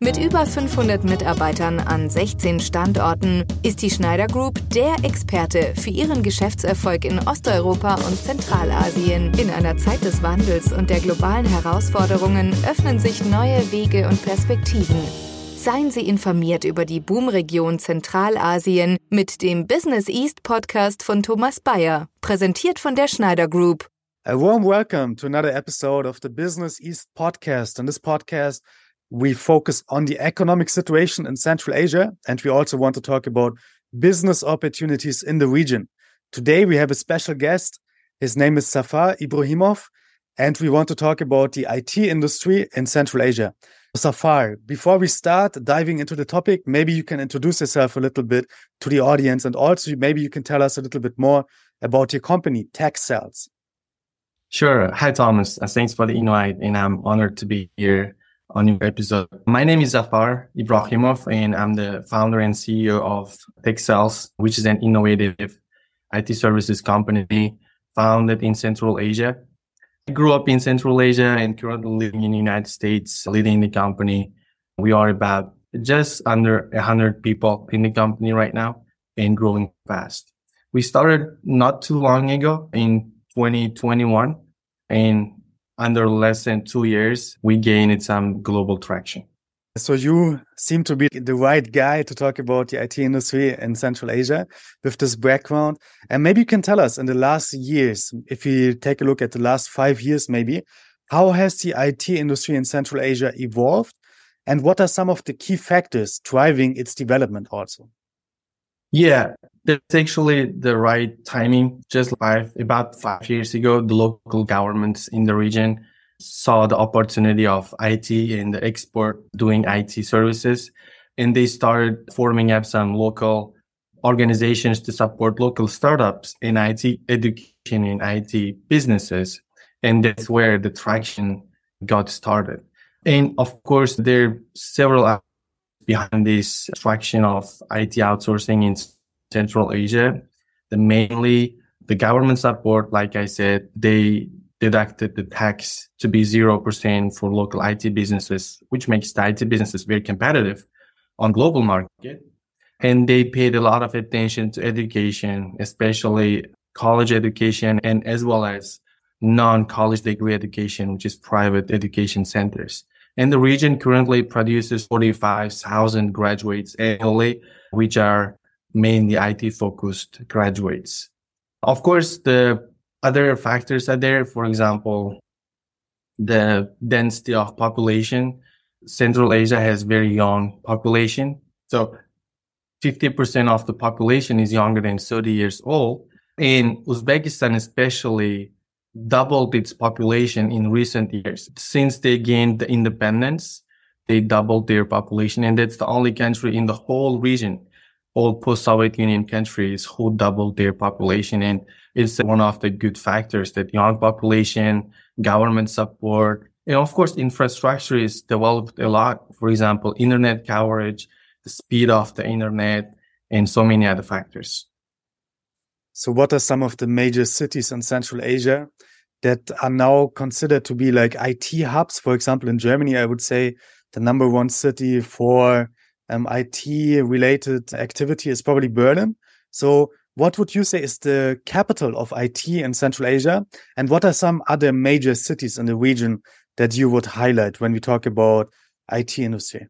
Mit über 500 Mitarbeitern an 16 Standorten ist die Schneider Group der Experte für ihren Geschäftserfolg in Osteuropa und Zentralasien. In einer Zeit des Wandels und der globalen Herausforderungen öffnen sich neue Wege und Perspektiven. Seien Sie informiert über die Boomregion Zentralasien mit dem Business East Podcast von Thomas Bayer, präsentiert von der Schneider Group. A warm welcome to another episode of the Business East podcast. In this podcast, we focus on the economic situation in Central Asia, and we also want to talk about business opportunities in the region. Today, we have a special guest. His name is Zafar Ibrohimov, and we want to talk about the IT industry in Central Asia. Zafar, before we start diving into the topic, maybe you can introduce yourself a little bit to the audience, and also maybe you can tell us a little bit more about your company, TechCells. Sure. Hi, Thomas. Uh, thanks for the invite, and I'm honored to be here on your episode. My name is Zafar Ibrohimov, and I'm the founder and CEO of TechCells, which is an innovative IT services company founded in Central Asia. I grew up in Central Asia and currently living in the United States, leading the company. We are about just under 100 people in the company right now and growing fast. We started not too long ago in 2021 and under less than two years, we gained some global traction. So you seem to be the right guy to talk about the IT industry in Central Asia with this background. And maybe you can tell us in the last years, if we take a look at the last five years, maybe, how has the IT industry in Central Asia evolved? And what are some of the key factors driving its development also? Yeah, that's actually the right timing. Just like about five years ago, the local governments in the region saw the opportunity of IT and the export doing IT services. And they started forming up some local organizations to support local startups in IT education and IT businesses. And that's where the traction got started. And of course, there are several behind this traction of IT outsourcing in Central Asia. The mainly the government support, like I said, they deducted the tax to be 0% for local IT businesses, which makes the IT businesses very competitive on global market. And they paid a lot of attention to education, especially college education and as well as non-college degree education, which is private education centers. And the region currently produces 45,000 graduates annually, which are mainly IT focused graduates. Of course, the other factors are there. For example, the density of population. Central Asia has very young population. So 50% of the population is younger than 30 years old. In Uzbekistan, especially doubled its population in recent years. Since they gained the independence, they doubled their population. And that's the only country in the whole region all post-Soviet Union countries who doubled their population. And it's one of the good factors that young population, government support, and of course, infrastructure is developed a lot. For example, internet coverage, the speed of the internet, and so many other factors. So what are some of the major cities in Central Asia that are now considered to be like IT hubs? For example, in Germany, I would say the number one city for um, IT related activity is probably Berlin. So what would you say is the capital of IT in Central Asia? And what are some other major cities in the region that you would highlight when we talk about IT industry?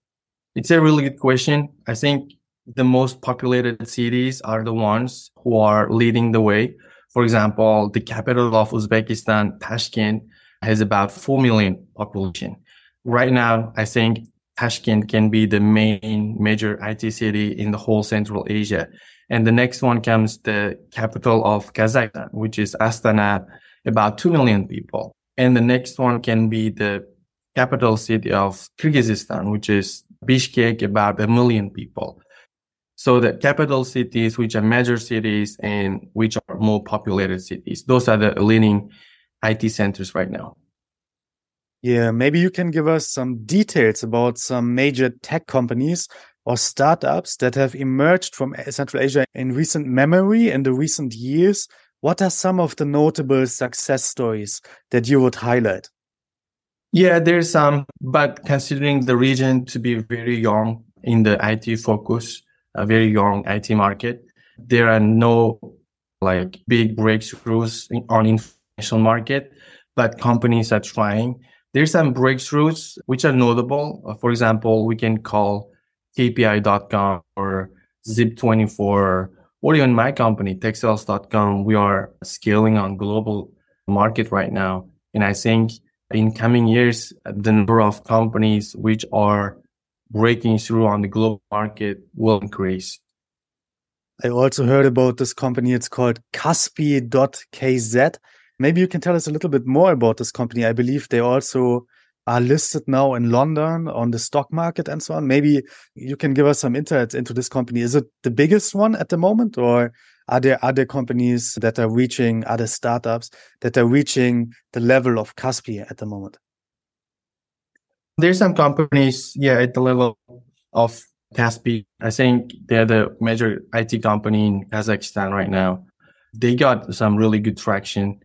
It's a really good question. I think the most populated cities are the ones who are leading the way. For example, the capital of Uzbekistan, Tashkent, has about 4 million population. Right now, I think Tashkent can be the main major IT city in the whole Central Asia. And the next one comes the capital of Kazakhstan, which is Astana, about 2 million people. And the next one can be the capital city of Kyrgyzstan, which is Bishkek, about a million people. So the capital cities, which are major cities and which are more populated cities, those are the leading IT centers right now. Yeah, maybe you can give us some details about some major tech companies or startups that have emerged from Central Asia in recent memory in the recent years. What are some of the notable success stories that you would highlight? Yeah, there's some, but considering the region to be very young in the IT focus, a very young IT market, there are no like big breakthroughs in, on international market, but companies are trying. There's some breakthroughs which are notable. Uh, for example, we can call KPI.com or Zip24 or even my company, TechCells.com. We are scaling on global market right now. And I think in coming years, the number of companies which are breaking through on the global market will increase. I also heard about this company. It's called Kaspi.kz. Maybe you can tell us a little bit more about this company. I believe they also are listed now in London on the stock market and so on. Maybe you can give us some insights into this company. Is it the biggest one at the moment, or are there other companies that are reaching, other startups that are reaching the level of Kaspi at the moment? There's some companies, yeah, at the level of Kaspi. I think they're the major IT company in Kazakhstan right now. They got some really good traction.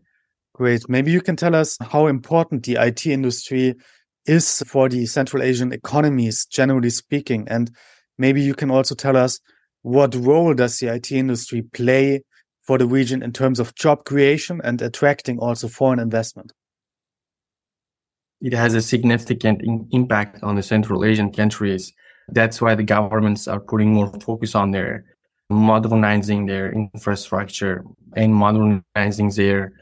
Great. Maybe you can tell us how important the IT industry is for the Central Asian economies, generally speaking. And maybe you can also tell us what role does the IT industry play for the region in terms of job creation and attracting also foreign investment? It has a significant in impact on the Central Asian countries that's why the governments are putting more focus on their modernizing their infrastructure and modernizing their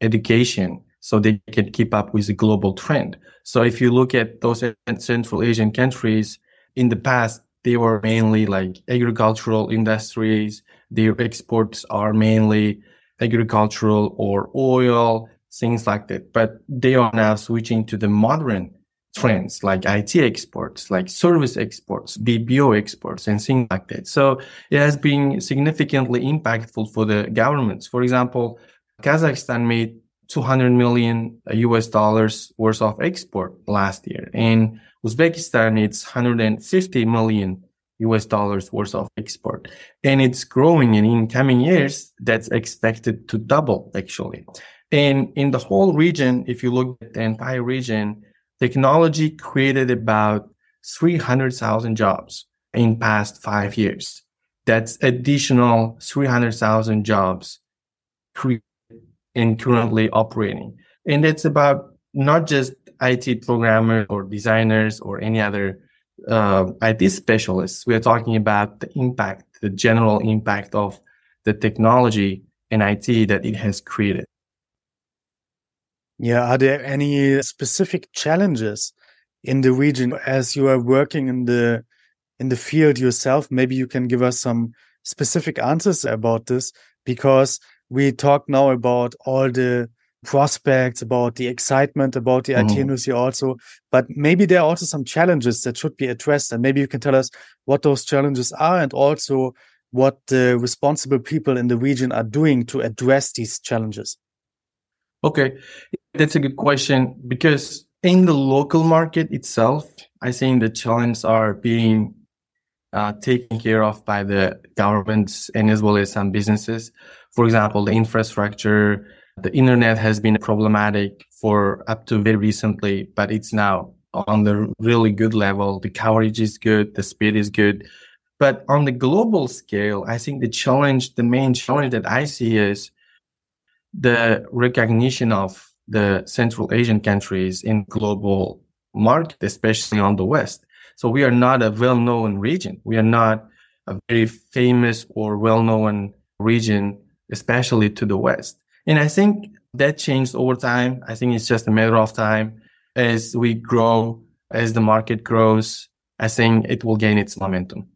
education so they can keep up with the global trend. So if you look at those Central Asian countries in the past, they were mainly like agricultural industries. Their exports are mainly agricultural or oil, things like that. But they are now switching to the modern trends like IT exports, like service exports, BPO exports, and things like that. So it has been significantly impactful for the governments. For example, Kazakhstan made 200 million US dollars worth of export last year, and Uzbekistan needs 150 million US dollars worth of export, and it's growing. And in coming years, that's expected to double actually. And in the whole region, if you look at the entire region, technology created about 300,000 jobs in past five years. That's additional 300,000 jobs created and currently operating. And it's about not just IT programmers or designers or any other uh, IT specialists. We are talking about the impact, the general impact of the technology and IT that it has created. Yeah. Are there any specific challenges in the region as you are working in the in the field yourself? Maybe you can give us some specific answers about this because we talk now about all the prospects, about the excitement about the. Mm-hmm. IT industry also, but maybe there are also some challenges that should be addressed. And maybe you can tell us what those challenges are and also what the responsible people in the region are doing to address these challenges. Okay. That's a good question because in the local market itself, I think the challenges are being uh, taken care of by the governments and as well as some businesses. For example, the infrastructure, the internet has been problematic for up to very recently, but it's now on the really good level. The coverage is good, the speed is good. But on the global scale, I think the challenge, the main challenge that I see is the recognition of the Central Asian countries in global market, especially on the West. So we are not a well-known region. We are not a very famous or well-known region, especially to the West. And I think that changed over time. I think it's just a matter of time as we grow, as the market grows. I think it will gain its momentum.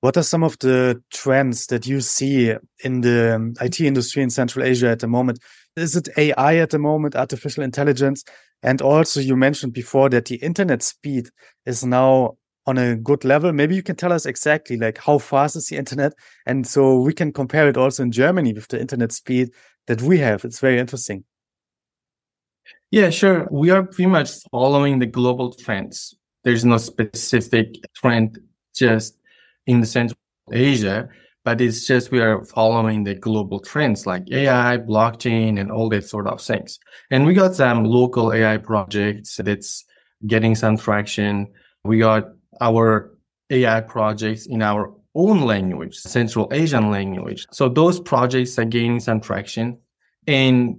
What are some of the trends that you see in the IT industry in Central Asia at the moment? Is it AI at the moment, artificial intelligence? And also, you mentioned before that the internet speed is now on a good level. Maybe you can tell us exactly like how fast is the internet? And so we can compare it also in Germany with the internet speed that we have. It's very interesting. Yeah, sure. We are pretty much following the global trends. There's no specific trend just in the Central Asia, but it's just we are following the global trends like AI, blockchain, and all that sort of things. And we got some local AI projects that's getting some traction. We got our AI projects in our own language, Central Asian language. So those projects are gaining some traction. And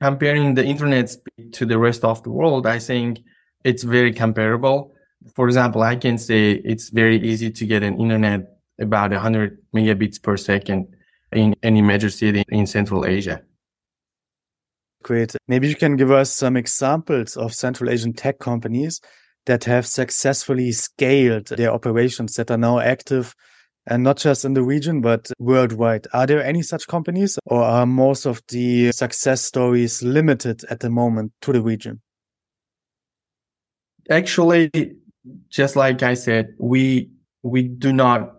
comparing the internet speed to the rest of the world, I think it's very comparable. For example, I can say it's very easy to get an internet about 100 megabits per second in any major city in Central Asia. Great. Maybe you can give us some examples of Central Asian tech companies that have successfully scaled their operations that are now active and not just in the region, but worldwide. Are there any such companies or are most of the success stories limited at the moment to the region? Actually, just like I said, we, we do not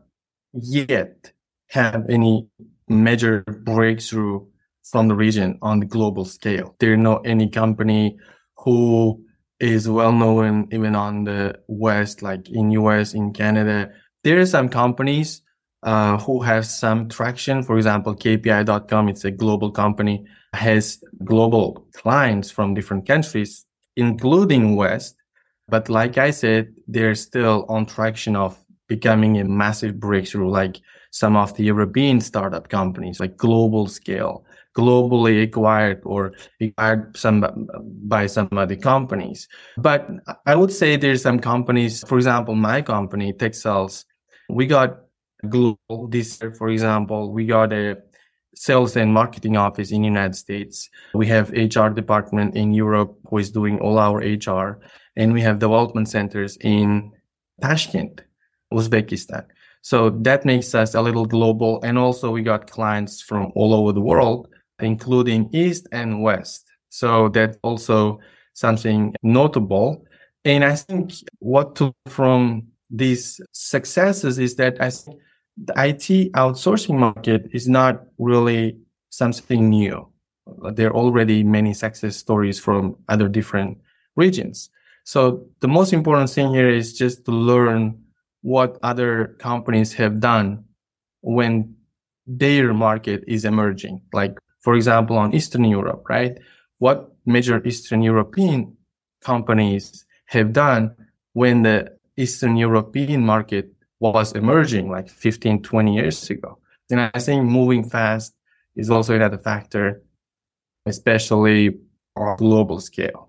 yet have any major breakthrough from the region on the global scale. There are not any company who is well known even on the West, like in US, in Canada. There are some companies uh, who have some traction. For example, KPI.com, it's a global company, has global clients from different countries, including West. But like I said, they're still on traction of becoming a massive breakthrough, like some of the European startup companies, like global scale globally acquired or acquired some by some other companies. But I would say there's some companies, for example, my company, TechCells, we got global this year, for example, we got a sales and marketing office in United States. We have HR department in Europe who is doing all our HR and we have development centers in Tashkent, Uzbekistan. So that makes us a little global. And also we got clients from all over the world including East and West. So that's also something notable. And I think what to from these successes is that I think the IT outsourcing market is not really something new. There are already many success stories from other different regions. So the most important thing here is just to learn what other companies have done when their market is emerging. Like for example, on Eastern Europe, right? What major Eastern European companies have done when the Eastern European market was emerging like 15, 20 years ago. And I think moving fast is also another factor, especially on global scale.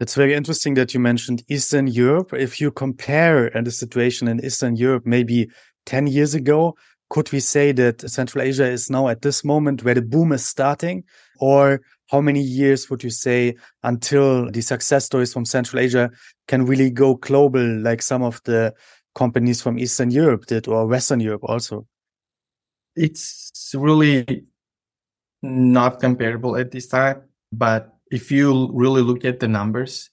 It's very interesting that you mentioned Eastern Europe. If you compare uh, the situation in Eastern Europe maybe 10 years ago could we say that Central Asia is now at this moment where the boom is starting? Or how many years would you say until the success stories from Central Asia can really go global, like some of the companies from Eastern Europe did or Western Europe also? It's really not comparable at this time. But if you really look at the numbers,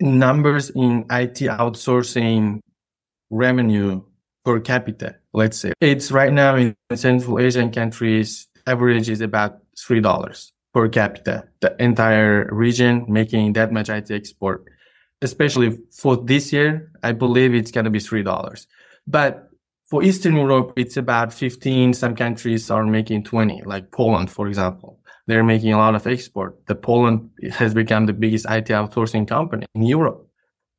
numbers in IT outsourcing revenue per capita, let's say. It's right now in Central Asian countries, average is about $3 per capita. The entire region making that much IT export, especially for this year, I believe it's going to be $3. But for Eastern Europe, it's about 15. Some countries are making 20, like Poland, for example. They're making a lot of export. The Poland has become the biggest IT outsourcing company in Europe.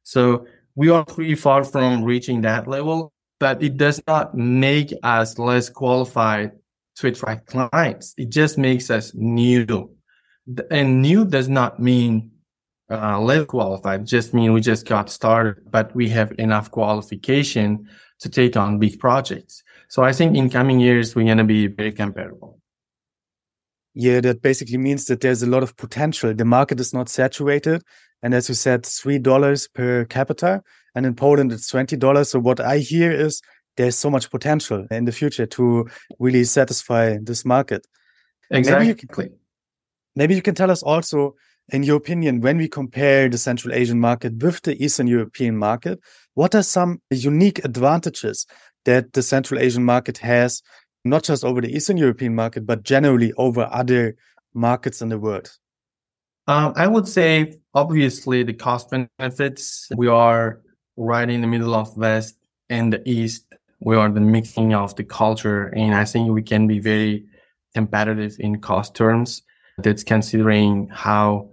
So we are pretty far from reaching that level but it does not make us less qualified to attract clients. It just makes us new. And new does not mean uh, less qualified. Just mean we just got started, but we have enough qualification to take on big projects. So I think in coming years, we're going to be very comparable. Yeah, that basically means that there's a lot of potential. The market is not saturated. And as you said, $3 per capita. And in Poland, it's $20. So what I hear is there's so much potential in the future to really satisfy this market. Exactly. Maybe you can, maybe you can tell us also, in your opinion, when we compare the Central Asian market with the Eastern European market, what are some unique advantages that the Central Asian market has, not just over the Eastern European market, but generally over other markets in the world? Um, I would say, obviously, the cost benefits. We are right in the middle of West and the East. We are the mixing of the culture. And I think we can be very competitive in cost terms. That's considering how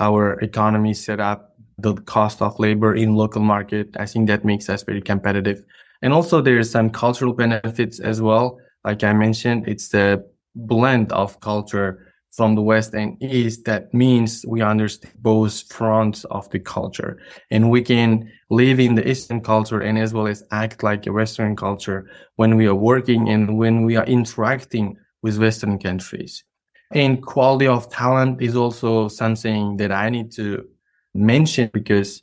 our economy set up, the cost of labor in local market. I think that makes us very competitive. And also there's some cultural benefits as well. Like I mentioned, it's the blend of culture from the West and East, that means we understand both fronts of the culture and we can live in the Eastern culture and as well as act like a Western culture when we are working and when we are interacting with Western countries. And quality of talent is also something that I need to mention because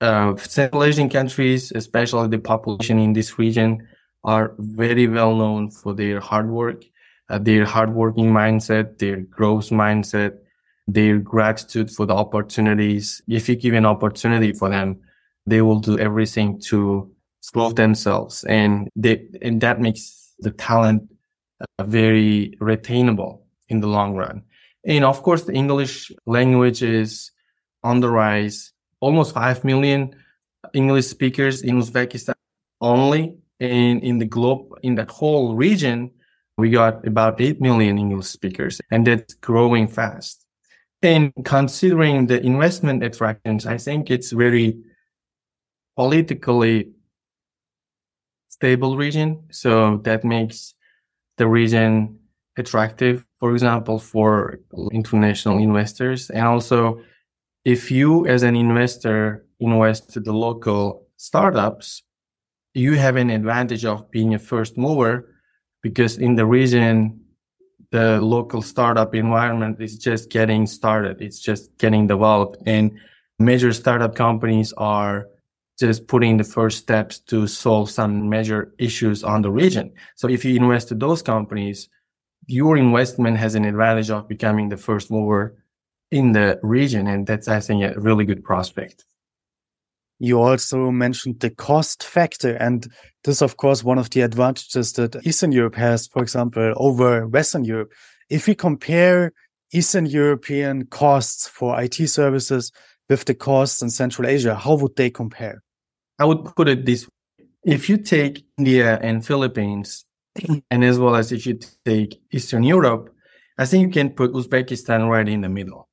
uh, Central Asian countries, especially the population in this region, are very well known for their hard work uh, their hardworking mindset, their growth mindset, their gratitude for the opportunities. If you give an opportunity for them, they will do everything to prove themselves. And they, and that makes the talent uh, very retainable in the long run. And of course, the English language is on the rise. Almost 5 million English speakers in Uzbekistan only. And in the globe, in that whole region, we got about 8 million English speakers and that's growing fast. And considering the investment attractions, I think it's very politically stable region. So that makes the region attractive, for example, for international investors. And also, if you as an investor invest to the local startups, you have an advantage of being a first mover because in the region, the local startup environment is just getting started. It's just getting developed and major startup companies are just putting the first steps to solve some major issues on the region. So if you invest to those companies, your investment has an advantage of becoming the first mover in the region. And that's, I think, a really good prospect. You also mentioned the cost factor. And this, of course, one of the advantages that Eastern Europe has, for example, over Western Europe. If we compare Eastern European costs for IT services with the costs in Central Asia, how would they compare? I would put it this way. If you take India and Philippines, and as well as if you take Eastern Europe, I think you can put Uzbekistan right in the middle.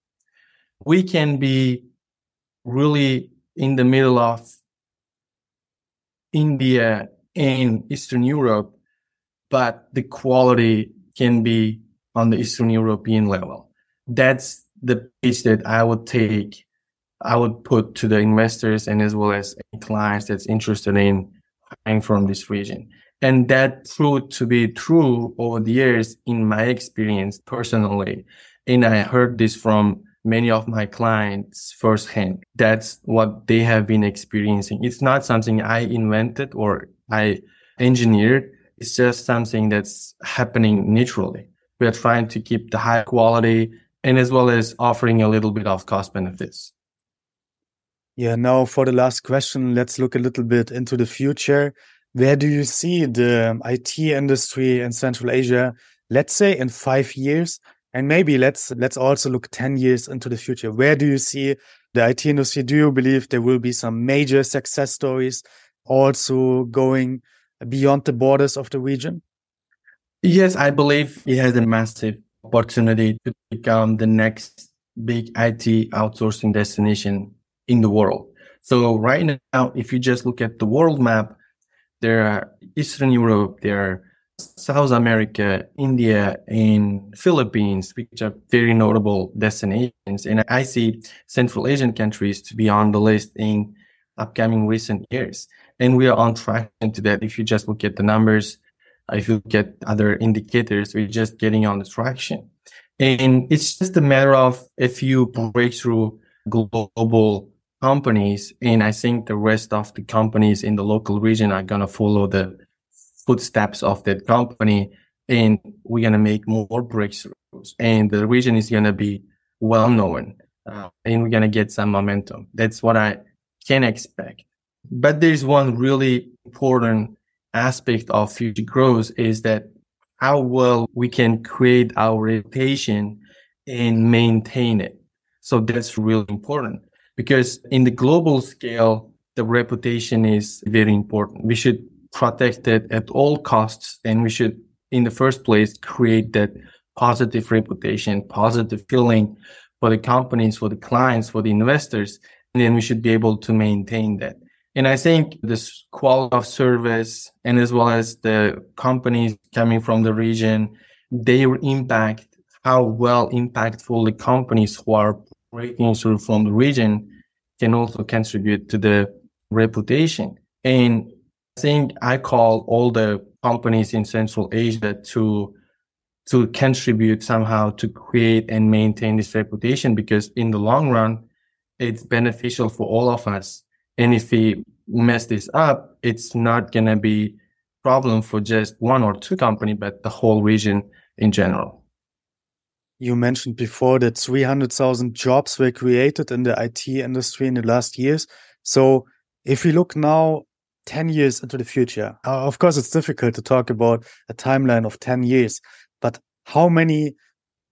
We can be really in the middle of India and Eastern Europe, but the quality can be on the Eastern European level. That's the pitch that I would take, I would put to the investors and as well as clients that's interested in buying from this region. And that proved to be true over the years in my experience personally. And I heard this from many of my clients firsthand. That's what they have been experiencing. It's not something I invented or I engineered. It's just something that's happening naturally. We are trying to keep the high quality and as well as offering a little bit of cost benefits. Yeah. Now for the last question, let's look a little bit into the future. Where do you see the um, IT industry in Central Asia, let's say in five years? And maybe let's let's also look 10 years into the future. Where do you see the IT industry? Do you believe there will be some major success stories also going beyond the borders of the region? Yes, I believe it has a massive opportunity to become the next big IT outsourcing destination in the world. So right now, if you just look at the world map, there are Eastern Europe, there are South America, India, and Philippines, which are very notable destinations. And I see Central Asian countries to be on the list in upcoming recent years. And we are on track into that. If you just look at the numbers, if you look at other indicators, we're just getting on the traction. And it's just a matter of a few breakthrough global companies. And I think the rest of the companies in the local region are going to follow the footsteps of that company and we're going to make more breakthroughs and the region is going to be well known uh, and we're going to get some momentum. That's what I can expect. But there's one really important aspect of future growth is that how well we can create our reputation and maintain it. So that's really important because in the global scale, the reputation is very important. We should protected at all costs. And we should, in the first place, create that positive reputation, positive feeling for the companies, for the clients, for the investors. And then we should be able to maintain that. And I think this quality of service and as well as the companies coming from the region, their impact, how well impactful the companies who are breaking through from the region can also contribute to the reputation. And think I call all the companies in Central Asia to to contribute somehow to create and maintain this reputation because in the long run, it's beneficial for all of us and if we mess this up, it's not going to be problem for just one or two company, but the whole region in general. You mentioned before that 300,000 jobs were created in the IT industry in the last years. So if we look now 10 years into the future, uh, of course, it's difficult to talk about a timeline of 10 years, but how many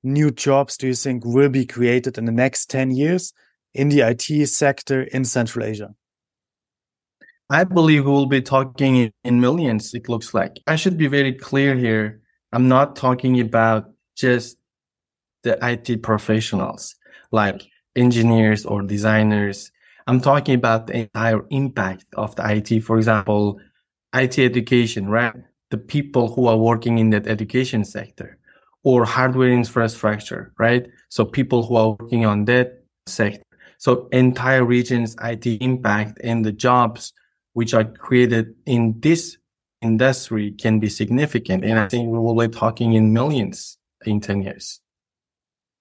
new jobs do you think will be created in the next 10 years in the IT sector in Central Asia? I believe we'll be talking in millions, it looks like. I should be very clear here. I'm not talking about just the IT professionals like engineers or designers. I'm talking about the entire impact of the IT. For example, IT education, right? The people who are working in that education sector or hardware infrastructure, right? So people who are working on that sector. So entire region's IT impact and the jobs which are created in this industry can be significant. And I think we will be talking in millions in 10 years.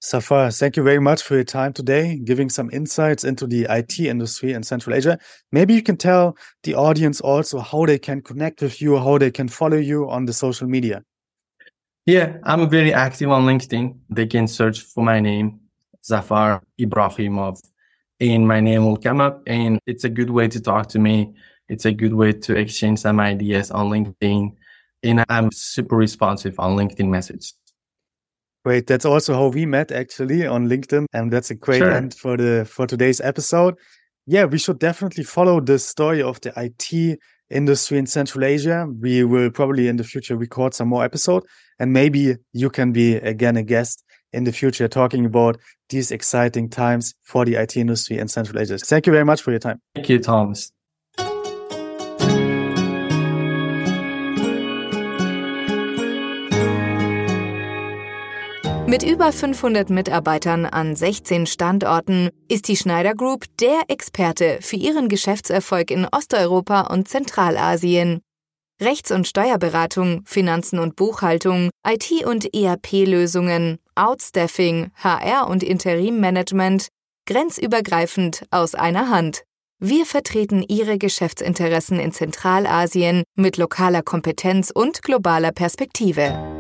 Zafar, thank you very much for your time today, giving some insights into the IT industry in Central Asia. Maybe you can tell the audience also how they can connect with you, how they can follow you on the social media. Yeah, I'm very active on LinkedIn. They can search for my name, Zafar Ibrohimov, and my name will come up. And it's a good way to talk to me it's a good way to exchange some ideas on LinkedIn. And I'm super responsive on LinkedIn message. Great. That's also how we met actually on LinkedIn. And that's a great sure. end for the for today's episode. Yeah, we should definitely follow the story of the IT industry in Central Asia. We will probably in the future record some more episode and maybe you can be again a guest in the future talking about these exciting times for the IT industry in Central Asia. Thank you very much for your time. Thank you, Thomas. Mit über 500 Mitarbeitern an 16 Standorten ist die Schneider Group der Experte für ihren Geschäftserfolg in Osteuropa und Zentralasien. Rechts- und Steuerberatung, Finanzen und Buchhaltung, IT- und ERP-Lösungen, Outstaffing, HR- und Interimmanagement, grenzübergreifend aus einer Hand. Wir vertreten Ihre Geschäftsinteressen in Zentralasien mit lokaler Kompetenz und globaler Perspektive.